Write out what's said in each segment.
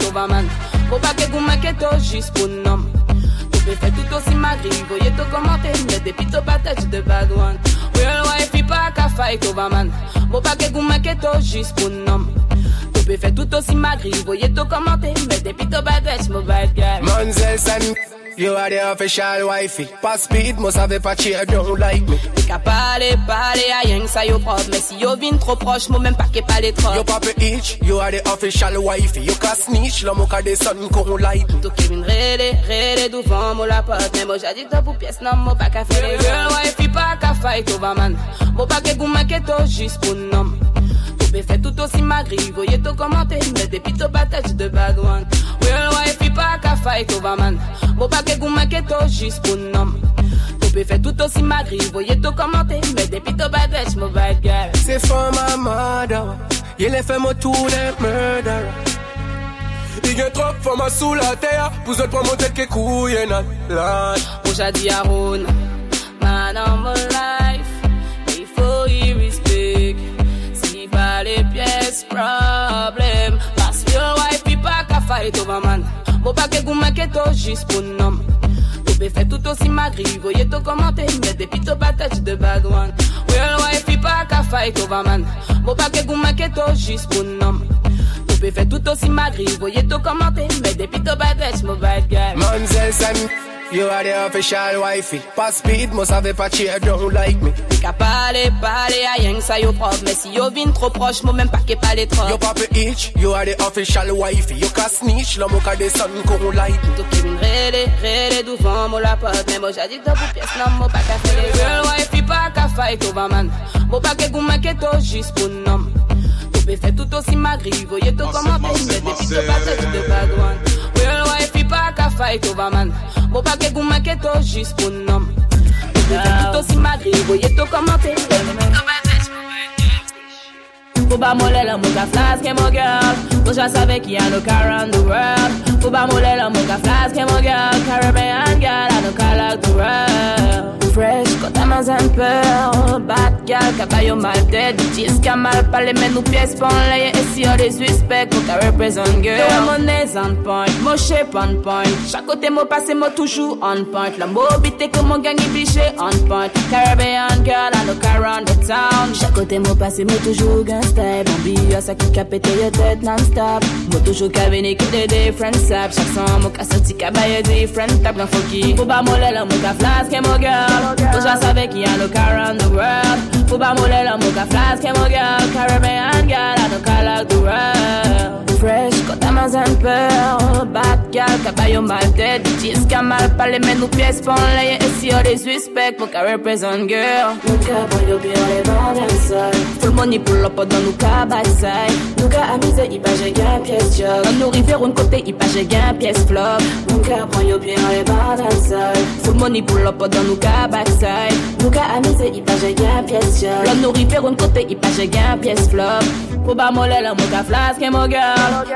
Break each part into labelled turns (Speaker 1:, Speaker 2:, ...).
Speaker 1: Faut pas que vous m'inquiétez juste pour nom Tu faire tout aussi magri Voyez tout commenter Mais depuis tout patate de bad one Real wife pas qu'à fight over man Faut pas que vous m'inquiétez juste pour nom Tu peux faire tout aussi magri Voyez tout commenter Mais depuis tout patate mobile guy
Speaker 2: Manzel San You are the official wifey. Pas speed, must have a patch uh, don't like me.
Speaker 1: Qu'à parler, parler à rien que ça yo propre. Mais si yo vin trop proche, moi même pas qu'est pas les trop.
Speaker 2: Yo papa itch, you are the official wifey. You can snitch, l'homme au des son qu'on like me.
Speaker 1: Tout qui vin rélé, rélé devant moi la porte. Mais moi j'ai dit pour pièce, non, moi pas qu'à faire girl wifey, pas qu'à fight over man. Moi pas qu'à goût m'inquiète juste pour nom. Tout fait tout aussi magri, voyez tout commenter. Mais depuis tout patate de bad one. Real wifey, pas qu'à fight over man. Pas qu'à goût m'inquiète juste pour nom. Tout fait tout aussi magri, voyez tout commenter. Mais depuis tout bad bitch, my bad girl.
Speaker 2: C'est for my mother. Il est fait moi tout les murder. Il y a trop de femmes sous la terre. Pour autres, pour monter que couille nan.
Speaker 1: Moi j'ai dit à Ron, pas qu'à fight over man. Moi pas que vous m'inquiétez juste pour nom. Tout peut faire tout aussi magri, voyez tout commenter. Mais depuis tout patate de bad one. Real wife, il pas qu'à fight over man. Moi pas que vous m'inquiétez juste pour nom. Tout peut faire tout aussi magri, voyez tout commenter. Mais depuis tout patate, my bad guy.
Speaker 2: Manzel San, you are the official wifey. Pas speed, must have a patch don't like me.
Speaker 1: Qu'à parler, parler à rien que ça yo propre. Mais si yo vin trop proche, moi même pas qu'est pas les trop.
Speaker 2: Yo papa itch, you are the official wifey. You can snitch, l'homme au des son qu'on like me.
Speaker 1: Tout qui vin rélé, rélé devant moi la porte. Mais moi j'ai dit pour pièce, non, moi pas qu'à faire les girl wife, pas qu'à fight over man. Moi pas qu'à goût m'inquiète juste pour nom. Tout faire tout aussi magri, voyez tout commenter. Mais depuis tout patate de bad Real wife, pas qu'à fight over man. Moi pas qu'à goût m'inquiète juste pour nom. Tout peut faire tout aussi magri, voyez tout commenter. Faut pas moller la mouka flask et mon girl Faut just avec qui a no car around the world Faut pas moller la mouka flask et mon girl Caribbean girl, I no car like the world Fresh, t'as moins un peu Bad girl, caballo mal tête Dis qu'à mal parler, mais nous pièces pour l'œil Et si on les respect, qu'on t'a représente girl Yo, mon nez on point, mon shape on point. Chaque côté, mon passé, mon toujours on point. La mobilité que mon gang est biché on point. Caribbean girl, I no car around the town. Chaque côté, mon passé, mon toujours gangsta Bambi, à ça qui a pété your tête non-stop. Moi toujours qu'à venir que des different saps. Chaque son, moi qu'à sorti qu'à bailler different tap. Dans faut faut pas moller la mouka flask et mon girl. Faut just avec qui a no car around the world Pas moller la mouka flask mon girl Caribbean girl, I no car like the world Fresh, quand t'as moins un peu Bad girl, caballo mal tête Dis qu'à mal parler, mais nous pièces pour l'œil Et si on les respect, pour qu'à représente girl. Mouka, boyo, bien les bandes seul Full money pull up dans nous cas backside Nous cas amusé, il pas j'ai gain pièce job. Dans nous rivières, un côté, il pas j'ai gain pièce flop. Mouka, prends yo bien les bandes seul Full money pull up dans nous cas backside Nous cas amusé, il pas j'ai gain pièce job. Dans nous rivières, un côté, il pas j'ai gain pièce flop. Faut pas moller la mouka flask et mon girl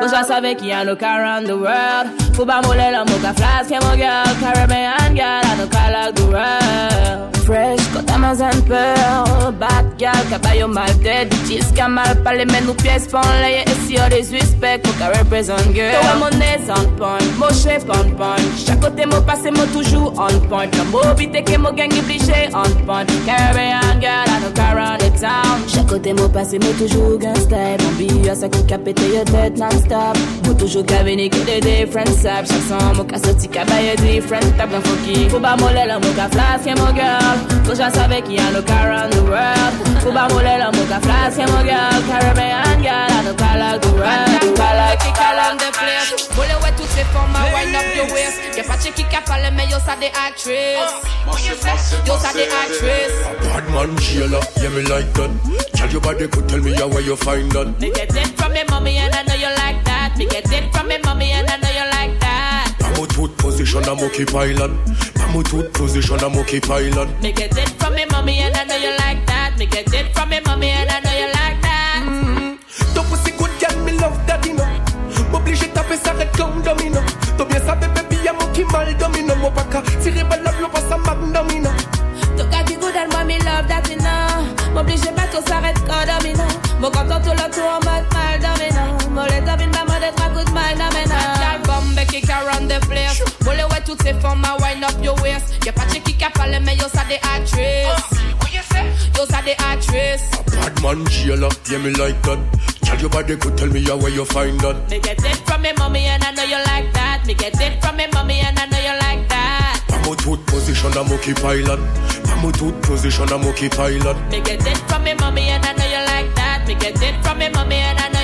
Speaker 1: Faut just avec qui a no car around the world. Faut pas moller la mouka flask mon girl Caribbean girl, I car like the world. Fresh, quand t'as moins un peu Bad girl, caballo mal tête Dis qu'à mal parler, mais nous pièces pour l'œil Et si on les respect, faut qu'à représente girl. Toi, mon nez on point, mon shape on point. Chaque côté, mon passé, mon toujours on point. La mobilité que mon gang est bliché on point. Caribbean girl, I no car around the town. Chaque côté, mon passé, mon toujours gangsta Bambi, à ça qui a pété your tête non-stop. Moi toujours qu'à venir que des different saps. Chaque son, mon qu'à sorti qu'à bailler different. Tap Dans faut qui, faut pas moller la mon qu'à flask et mon girl Faut just avec qui a no car around the world Faut pas moller la mon qu'à flask et girl Caribbean girl, I no car like the world Car like it, car on the place Molle ouais toutes les formes, wind up your waist? Y'a pas qui qui a parlé, mais yo ça des actrices Yo ça des actrices
Speaker 2: Bad man jailer, yeah me like that. Tell your body could tell me how where you find that.
Speaker 1: Me get it from me mommy and I know you like that. Me get it from me mommy and I know you like that.
Speaker 2: I'm a tooth position, I'm okay pilot. I'm a tooth position, I'm okay pilot.
Speaker 1: Me get it from me mommy and I know you like that Me get it from me mommy and I know you like that mm-hmm.
Speaker 2: Ton pussy good girl, me love that, you know. M'oblige taper ça red comme domino. T'as bien ça, baby, y'a mon qui mal domino. Mon paca, tirer balle la pas ça mag domino.
Speaker 1: Ton gars qui good and moi me love that you know M'oblige pas tout s'arrête quand domino Mon content tout le tour en mode mal domino Mon les domine pas mode être à coup de mal domino
Speaker 3: toutes ces formes à wind up your waist. Y'a pas de qui a parlé, mais yo, ça des actrices. Ça des actrices.
Speaker 4: Bad man, jailer, yeah, me like that. Tell your body could tell me how where you find that.
Speaker 3: Me get it from me mommy and I know you like that. Me get it from me mommy and I know you like that.
Speaker 4: I'm a tooth position, I'm okay pilot. I'm a tooth position, I'm okay pilot.
Speaker 3: Me get it from me mommy and I know you like that. Me get it from me mommy and I know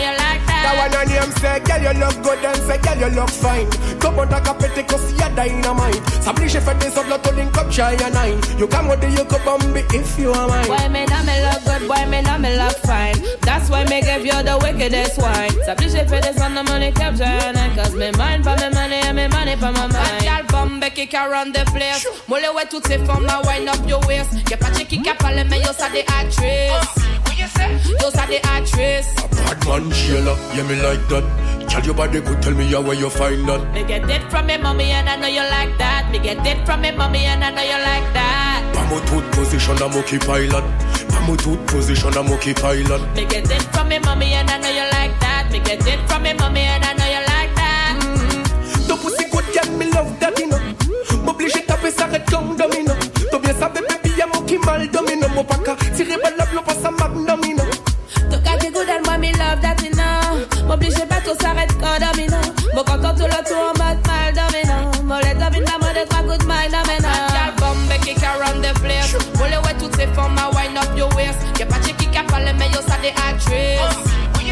Speaker 3: that.
Speaker 4: That one on name say, girl you look good and say, girl you look fine. Come on, take a petty cause you're dynamite. S'oblige fait des autres, to link up shy and nine. You come with the you could bomb if you are mine.
Speaker 3: Why me not me look good, why me not me look fine. That's why me give you the wickedest wine. S'oblige fait des autres, the money kept shy and nine. Cause me mind for me money and me money for my mind. Girl bombe qui around the place. Molle ouais toutes ces formes, now wind up your waist. Y'a pas de qui a parlé, mais yo ça des actrices. Those are the actress.
Speaker 4: A bad man, Sheila, yeah, me like that. Tell your body could tell me how where you find that.
Speaker 3: Me get it from me mommy and I know you like that. Me get it from me mommy and I know you like that.
Speaker 4: Pamo tooth position, I'm okay pilot. Pamo tooth position, I'm okay pilot.
Speaker 3: Me get it from me mommy and I know you like that. Me get it from me mommy and I know you like that.
Speaker 4: Mm-hmm. Ton pussy good, yeah, me love that, you know. M'oblige taper, s'arrête comme domino. T'as bien ça, bébé, y'a mon qui mal domino. Mon paca, tiré par la pas ça magnum, you know.
Speaker 3: M'oblige pas tout s'arrête quand domino Mon content tout le tour en mode mal dominant Mon les domine la mode trois coups de mal dominant Gal bombe kick around the place. Moule ouais toutes ces formes à wind up your waist. Y'a pas de qui a parlé mais yo ça des actrices oh,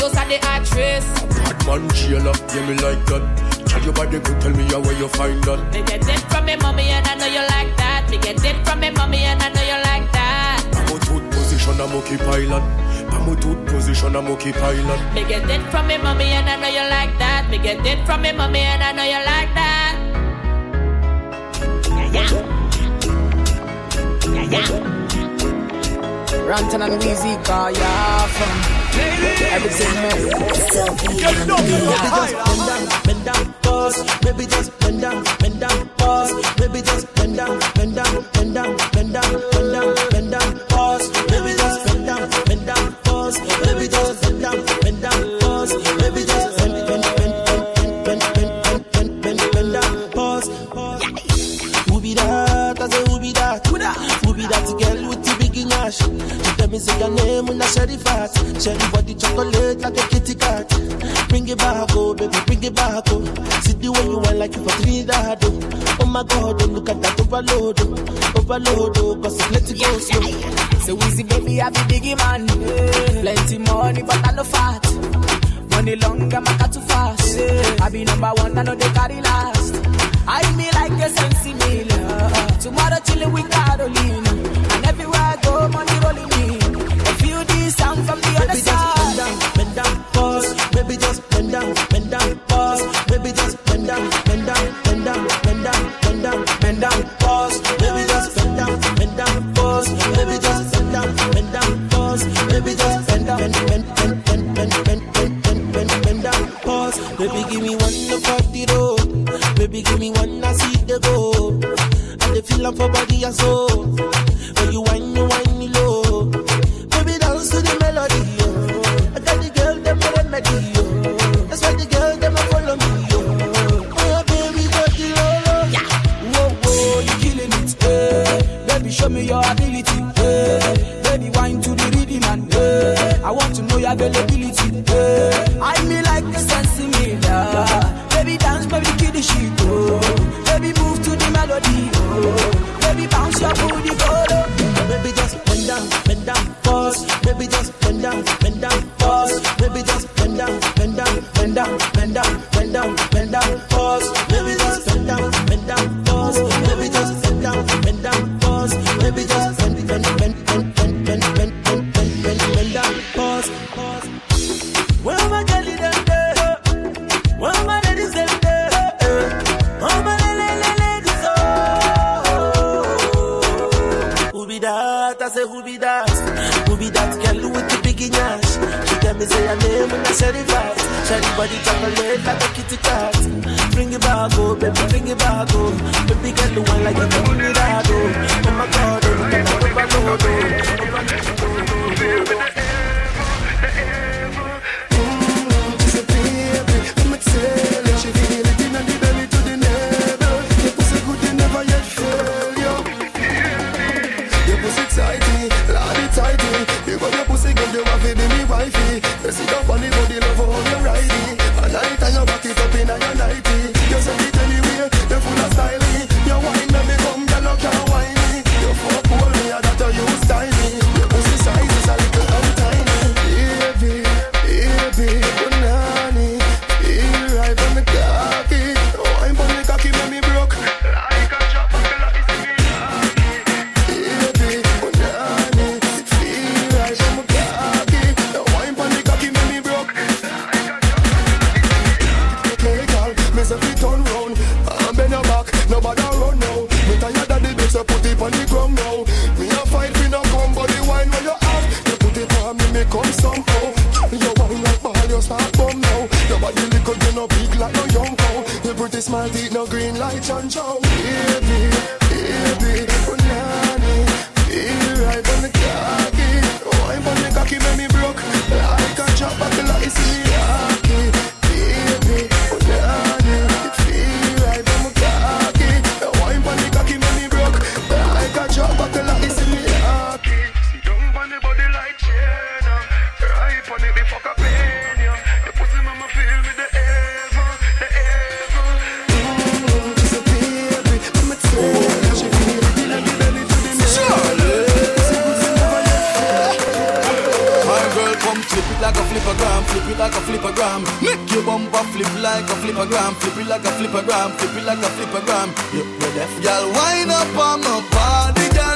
Speaker 3: Yo ça des actrices
Speaker 4: Bad man jailer, yeah me like that. Tell your body could tell me how where you find that.
Speaker 3: Me get it from me mommy and I know you like
Speaker 4: position, I'm okay pilot I'm a tooth position, I'm okay pilot.
Speaker 3: Me get it from me mommy and I know you like that. Me get it from me mommy and I know you like that. Yeah, yeah. Yeah, yeah.
Speaker 5: Ranton and Weezy call ya from everything man. Still be Baby just bend down, bend down, pause. Baby just bend down, bend down, pause. Baby just bend down, tell me say your name when I share the fat. Share the body chocolate like a kitty cat. Bring it back, oh baby, bring it back, oh. See the way you want like you for Trinidad, oh. Oh my God, oh look at that overload, oh. Overload, oh, cause it's let it go slow. So easy, baby, I be biggie man. Yeah. Plenty money, but I no fat. Money long, I'm a too fast. Yeah. I be number one, I know they carry last. I me like a sensi meal. Tomorrow chillin' with Baby, give me one to fuck the road. Baby, give me one I see the go. And the feel for body and soul. When you whine, you whine me low. Baby, dance to the melody, yo. I got the girl, them remedy, yo. That's why the girl, them follow me, yo. Oh, baby, got the low, yeah. Whoa, whoa, you killing it, eh. Baby, show me your ability, eh Baby wine to the rhythm and uh, I want to know your availability. Uh, I me like a sense me, yeah. Baby dance, baby kill the shit, oh. Baby move to the melody, oh. Baby bounce your booty, oh, go Baby just bend down, bend down, pause. Baby just bend down, bend down, pause. Baby just bend down, bend down, bend down, bend down, her name when I say the fast. Shady body chocolate like a kitty cat. Bring it back, oh baby, bring it back, oh. Baby girl, the one like bring it out, oh. Oh my God, oh, that overload, oh.
Speaker 6: You wine like ball, you start now. Your body you no big like young cow. Pretty smart, eat no green like Chan Chow. Baby, baby, feel right on the cocky. Wine on the cocky, make me broke. Like a chop, I feel like like a
Speaker 7: flippergram, flip it like a flippergram, flip it like a flippergram. You, you deaf, girl, wind up on my body, girl.